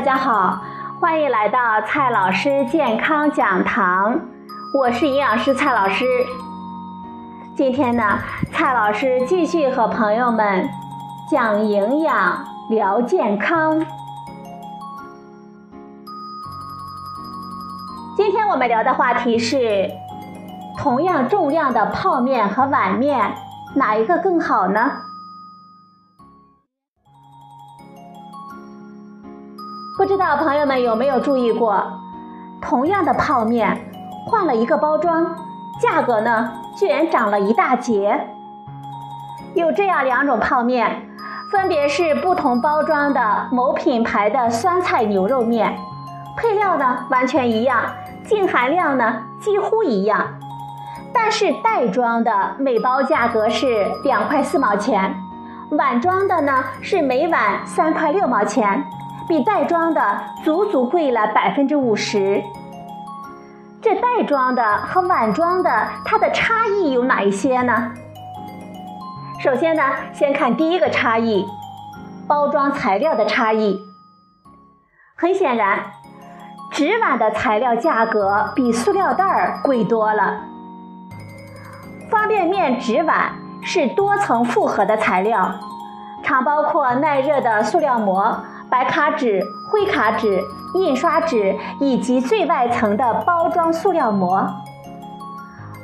大家好，欢迎来到蔡老师健康讲堂，我是营养师蔡老师。今天呢，蔡老师继续和朋友们讲营养、聊健康。今天我们聊的话题是：同样重量的泡面和碗面，哪一个更好呢？不知道朋友们有没有注意过，同样的泡面，换了一个包装，价格呢居然涨了一大截。有这样两种泡面，分别是不同包装的某品牌的酸菜牛肉面，配料呢完全一样，净含量呢几乎一样，但是袋装的每包价格是两块四毛钱，碗装的呢是每碗三块六毛钱。比袋装的足足贵了百分之五十。这袋装的和碗装的，它的差异有哪一些呢？首先呢，先看第一个差异，包装材料的差异。很显然，纸碗的材料价格比塑料袋儿贵多了。方便面纸碗是多层复合的材料，常包括耐热的塑料膜。白卡纸、灰卡纸、印刷纸以及最外层的包装塑料膜。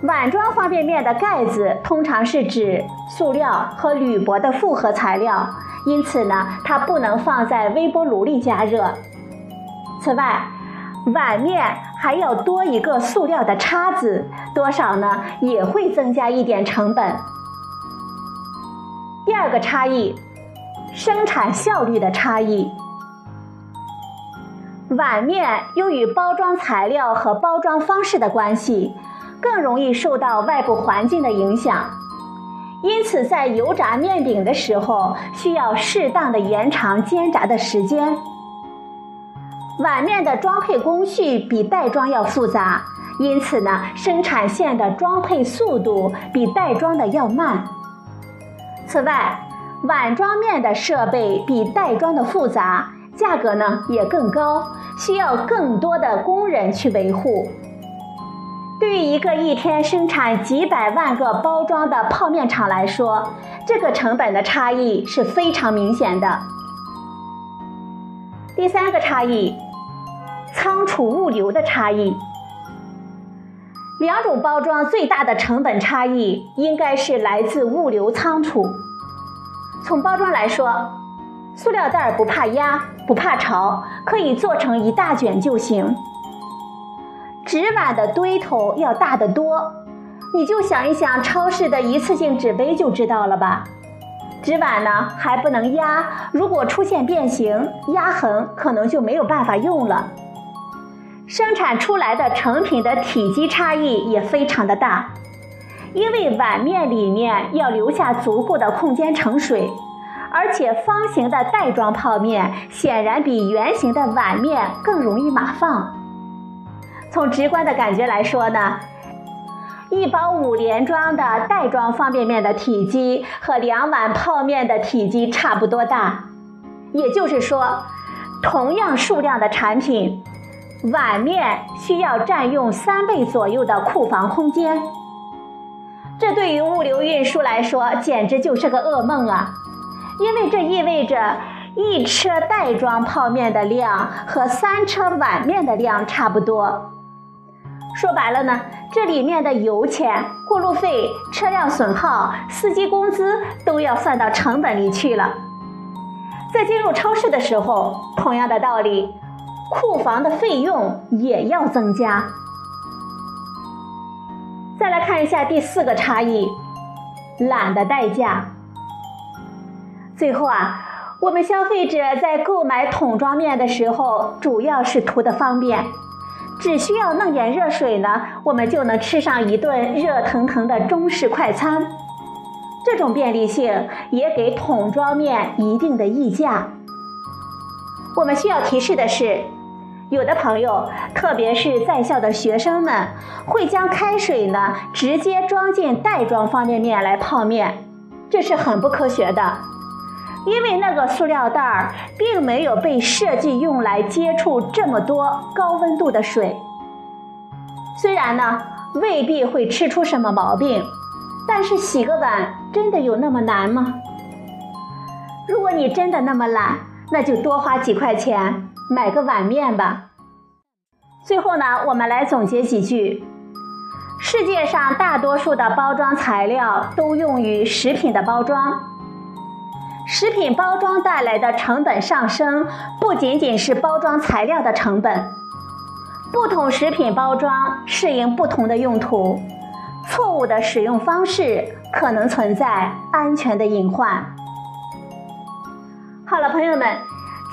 碗装方便面的盖子通常是指塑料和铝箔的复合材料，因此呢，它不能放在微波炉里加热。此外，碗面还要多一个塑料的叉子，多少呢也会增加一点成本。第二个差异。生产效率的差异，碗面由于包装材料和包装方式的关系，更容易受到外部环境的影响，因此在油炸面饼的时候，需要适当的延长煎炸的时间。碗面的装配工序比袋装要复杂，因此呢，生产线的装配速度比袋装的要慢。此外，碗装面的设备比袋装的复杂，价格呢也更高，需要更多的工人去维护。对于一个一天生产几百万个包装的泡面厂来说，这个成本的差异是非常明显的。第三个差异，仓储物流的差异。两种包装最大的成本差异应该是来自物流仓储。从包装来说，塑料袋不怕压，不怕潮，可以做成一大卷就行。纸碗的堆头要大得多，你就想一想超市的一次性纸杯就知道了吧。纸碗呢还不能压，如果出现变形、压痕，可能就没有办法用了。生产出来的成品的体积差异也非常的大。因为碗面里面要留下足够的空间盛水，而且方形的袋装泡面显然比圆形的碗面更容易码放。从直观的感觉来说呢，一包五连装的袋装方便面的体积和两碗泡面的体积差不多大，也就是说，同样数量的产品，碗面需要占用三倍左右的库房空间。这对于物流运输来说简直就是个噩梦啊！因为这意味着一车袋装泡面的量和三车碗面的量差不多。说白了呢，这里面的油钱、过路费、车辆损耗、司机工资都要算到成本里去了。在进入超市的时候，同样的道理，库房的费用也要增加。再来看一下第四个差异，懒的代价。最后啊，我们消费者在购买桶装面的时候，主要是图的方便，只需要弄点热水呢，我们就能吃上一顿热腾腾的中式快餐。这种便利性也给桶装面一定的溢价。我们需要提示的是。有的朋友，特别是在校的学生们，会将开水呢直接装进袋装方便面来泡面，这是很不科学的。因为那个塑料袋儿并没有被设计用来接触这么多高温度的水。虽然呢，未必会吃出什么毛病，但是洗个碗真的有那么难吗？如果你真的那么懒，那就多花几块钱买个碗面吧。最后呢，我们来总结几句：世界上大多数的包装材料都用于食品的包装，食品包装带来的成本上升，不仅仅是包装材料的成本。不同食品包装适应不同的用途，错误的使用方式可能存在安全的隐患。好了，朋友们，